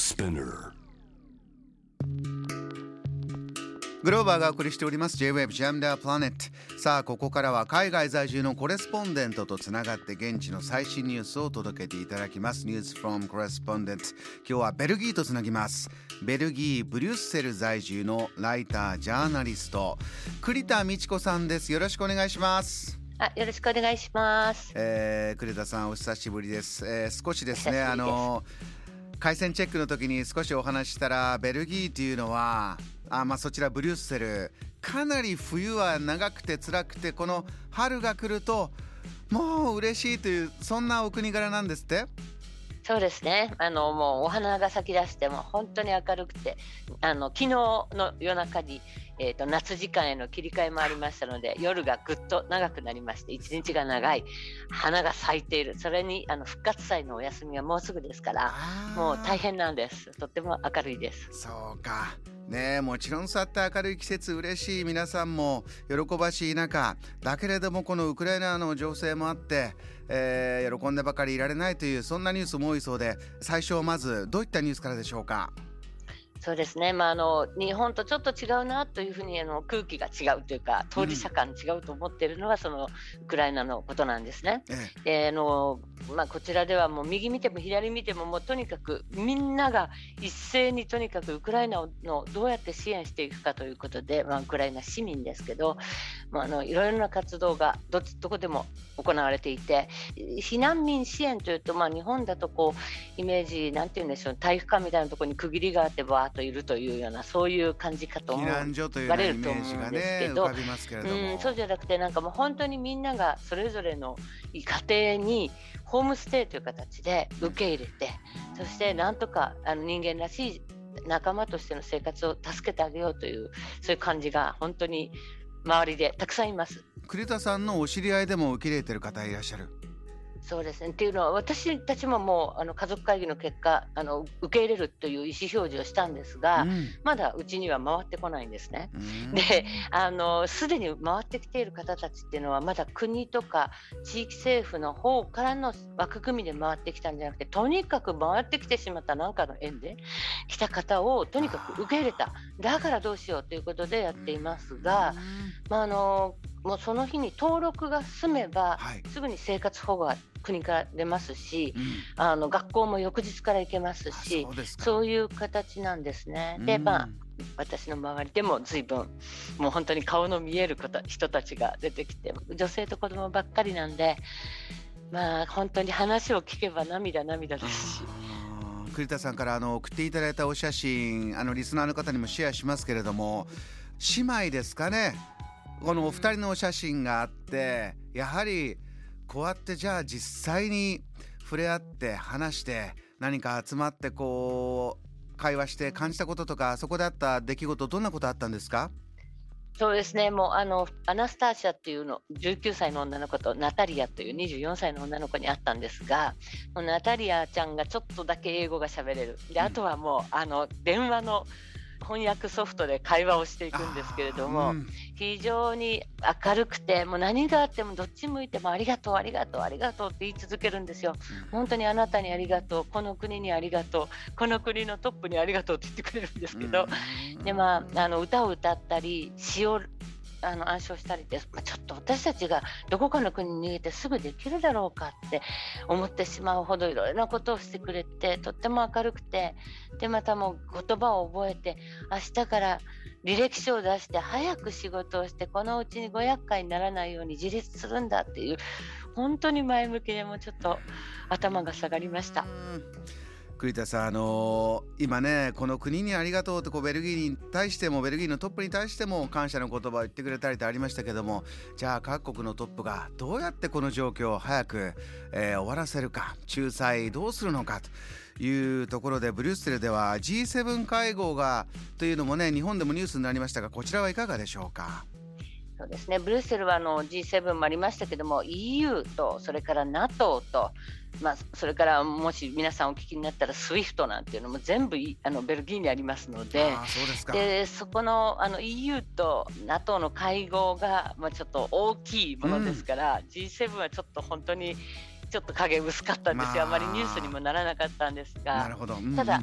Spinner. グローバーがお送りしております。J-Web Jam the Planet さあここからは海外在住のコレスポンデントとつながって現地の最新ニュースを届けていただきます。News from Correspondent 今日はベルギーとつなぎます。ベルギーブリュッセル在住のライタージャーナリスト栗田美智子さんです。よろしくお願いします。あ、よろしくお願いします。えー、栗田さんお久しぶりです、えー少しですねあの回線チェックの時に少しお話ししたらベルギーというのはあまあそちらブリュッセルかなり冬は長くて辛くてこの春が来るともう嬉しいというそんなお国柄なんですって？そうですね。あのもうお花が咲き出しても本当に明るくて、あの昨日の夜中にえっ、と夏時間への切り替えもありましたので、夜がぐっと長くなりまして、一日が長い、花が咲いている。それにあの復活祭のお休みはもうすぐですから、もう大変なんです。とっても明るいです。そうかねえもちろんそうやって明るい季節嬉しい皆さんも喜ばしい中だけれどもこのウクライナの情勢もあって、えー喜んでばかりいられないというそんなニュースも多いそうで最初まずどういったニュースからでしょうか？そうですね、まあ、あの日本とちょっと違うなというふうにあの空気が違うというか当事者間違うと思っているのは、そのウクライナのことなんですね。えであのまあ、こちらではもう右見ても左見てももうとにかくみんなが一斉にとにかくウクライナのどうやって支援していくかということで、まあ、ウクライナ市民ですけど、まあ、あのいろいろな活動がどっちどこでも行われていて避難民支援というと、まあ、日本だとこうイメージなんて言うんでしょう体育館みたいなところに区切りがあってバーッといるというようなそういう感じかと思う。避難所というイメージがね浮かびますけれども、うん、そうじゃなくてなんかもう本当にみんながそれぞれの家庭にホームステイという形で受け入れてそしてなんとかあの人間らしい仲間としての生活を助けてあげようというそういう感じが本当に周りでたくさんいます。栗田さんのお知り合いでも受け入れてる方いらっしゃるそうですね。っていうのは私たちももうあの家族会議の結果あの受け入れるという意思表示をしたんですが、うん。まだうちには回ってこないんですね。うん。であのすでに回ってきている方たちっていうのはまだ国とか地域政府の方からの枠組みで回ってきたんじゃなくてとにかく回ってきてしまった何かの縁で来た方をとにかく受け入れた。だからどうしようということでやっていますが、まあ、あのもうその日に登録が済めばはい、すぐに生活保護が国から出ますしうん。あの学校も翌日から行けますあしそういう形なんですね。でうん。まあ私の周りでも随分もう本当に顔の見える方人たちが出てきて女性と子供ばっかりなんでまあ本当に話を聞けば涙涙ですし。栗田さんからあの送っていただいたお写真あのリスナーの方にもシェアしますけれども姉妹ですかねこのお二人のお写真があってやはりこうやってじゃあ実際に触れ合って話して何か集まってこう会話して感じたこととかそこであった出来事どんなことあったんですか？そうですね。もうあのアナスターシャっていうの19歳の女の子とナタリアという24歳の女の子に会ったんですがナタリアちゃんがちょっとだけ英語が喋れる。であとはもうあの電話の翻訳ソフトで会話をしていくんですけれども、うん。非常に明るくてもう何があってもどっち向いてもありがとうありがとうありがとうって言い続けるんですよ。本当にあなたにありがとうこの国にありがとうこの国のトップにありがとうって言ってくれるんですけど、うん。でまああの歌を歌ったり詩をあの暗唱したりって、まあ、ちょっと私たちがどこかの国に逃げてすぐできるだろうかって思ってしまうほどいろいろなことをしてくれてとっても明るくてでまたもう言葉を覚えて明日から履歴書を出して早く仕事をしてこのうちにご厄介にならないように自立するんだっていう本当に前向きでもちょっと頭が下がりました。栗田さん、あのー今ねこの国にありがとうってこうベルギーに対してもベルギーのトップに対しても感謝の言葉を言ってくれたりとありましたけどもじゃあ各国のトップがどうやってこの状況を早く、えー終わらせるか仲裁どうするのかというところでブリュッセルでは G7 会合がというのもね日本でもニュースになりましたがこちらはいかがでしょうか？そうですね、ブルッセルはあの G7 もありましたけども EU とそれから NATO と、まあ、それからもし皆さんお聞きになったら SWIFT なんていうのも全部いあのベルギーにありますので。そうでそこのあの EU と NATO の会合が、まあ、ちょっと大きいものですから、G7 はちょっと本当にちょっと影薄かったんですよ、まあ。あまりニュースにもならなかったんですがなるほど、うんうん。ただ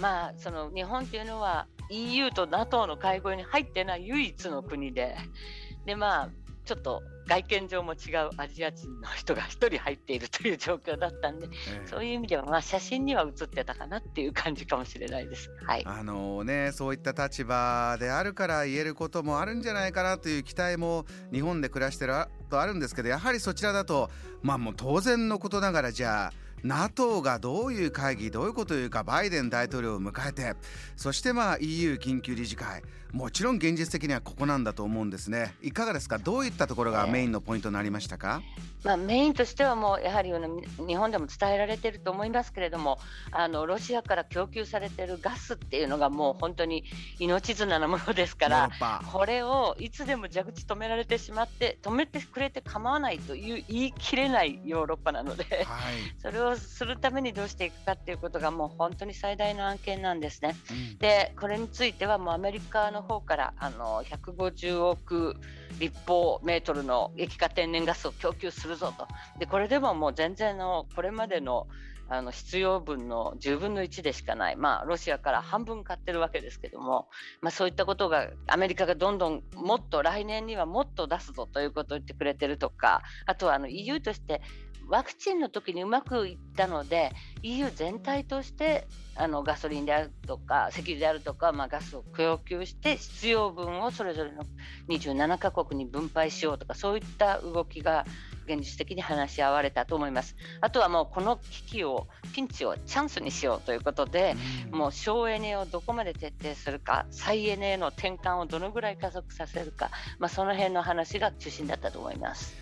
まあその日本というのは EU と NATO の会合に入ってない唯一の国ででまあちょっと外見上も違うアジア人の人が1人入っているという状況だったんで、ええ、そういう意味では、まあ、写真には写ってたかなっていう感じかもしれないです。はい、あのね、そういった立場であるから言えることもあるんじゃないかなという期待も日本で暮らしてるとあるんですけどやはりそちらだと、まあ、もう当然のことながらじゃあ NATO がどういう会議どういうことを言うかバイデン大統領を迎えてそしてまあ EU 緊急理事会。もちろん現実的にはここなんだと思うんですね。いかがですか？どういったところがメインのポイントになりましたか、えーまあ、メインとしてはもうやはり日本でも伝えられていると思いますけれどもあのロシアから供給されているガスっていうのがもう本当に命綱なものですからこれをいつでも蛇口止められてしまって止めてくれて構わないという言い切れないヨーロッパなので、はい、それをするためにどうしていくかっていうことがもう本当に最大の案件なんですね。うん、でこれについてはもうアメリカの方からあの150億立方メートルの液化天然ガスを供給するぞと。でこれでももう全然のこれまでのあの必要分の10分の1でしかない、まあ、ロシアから半分買ってるわけですけども、まあ、そういったことがアメリカがどんどんもっと来年にはもっと出すぞということを言ってくれてるとかあとはあの EU としてワクチンの時にうまくいったので EU 全体としてあのガソリンであるとか石油であるとか、まあ、ガスを供給して必要分をそれぞれの27カ国に分配しようとかそういった動きが現実的に話し合われたと思います。あとはもうこの危機をピンチをチャンスにしようということで、うん、もう省エネをどこまで徹底するか再エネへの転換をどのぐらい加速させるか、まあ、その辺の話が中心だったと思います。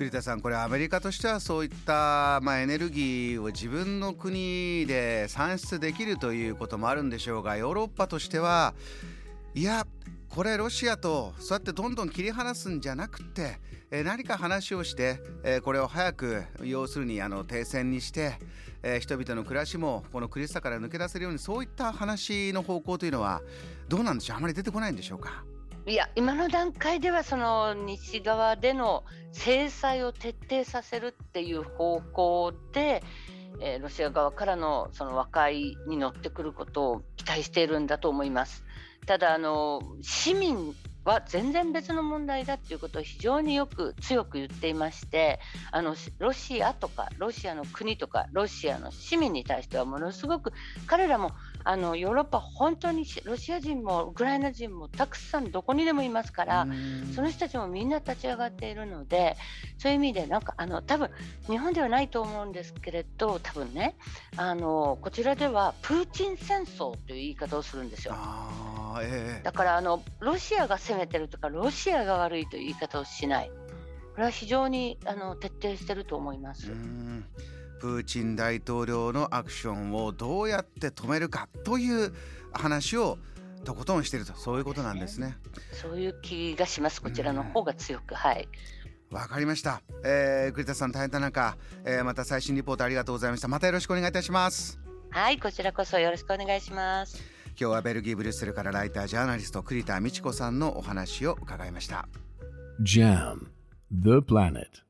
栗田さんこれアメリカとしてはそういった、まあ、エネルギーを自分の国で産出できるということもあるんでしょうがヨーロッパとしてはいやこれロシアとそうやってどんどん切り離すんじゃなくて、え何か話をして、えこれを早く要するにあの停戦にして、え人々の暮らしもこの苦しさから抜け出せるようにそういった話の方向というのはどうなんでしょう？あまり出てこないんでしょうか？いや今の段階ではその西側での制裁を徹底させるっていう方向で、えー、ロシア側からのその和解に乗ってくることを期待しているんだと思います。ただあの市民は全然別の問題だということを非常によく強く言っていましてあのロシアとかロシアの国とかロシアの市民に対してはものすごく彼らもあのヨーロッパ本当にロシア人もウクライナ人もたくさんどこにでもいますからその人たちもみんな立ち上がっているのでそういう意味でなんかあの多分日本ではないと思うんですけれど多分ねあのこちらではプーチン戦争という言い方をするんですよ。えー、だからあのロシアが攻めてるとかロシアが悪いという言い方をしないこれは非常にあの徹底してると思います。プーチン大統領のアクションをどうやって止めるかという話をとことんしているとそういうことなんですね。そういう気がしますこちらの方が強く、はい。わかりました。えー、栗田さん大変な中、えー、また最新リポートありがとうございました。またよろしくお願いいたします。はい、こちらこそよろしくお願いします。今日はベルギーブリュッセルからライタージャーナリスト栗田美智子さんのお話を伺いました。JAM The Planet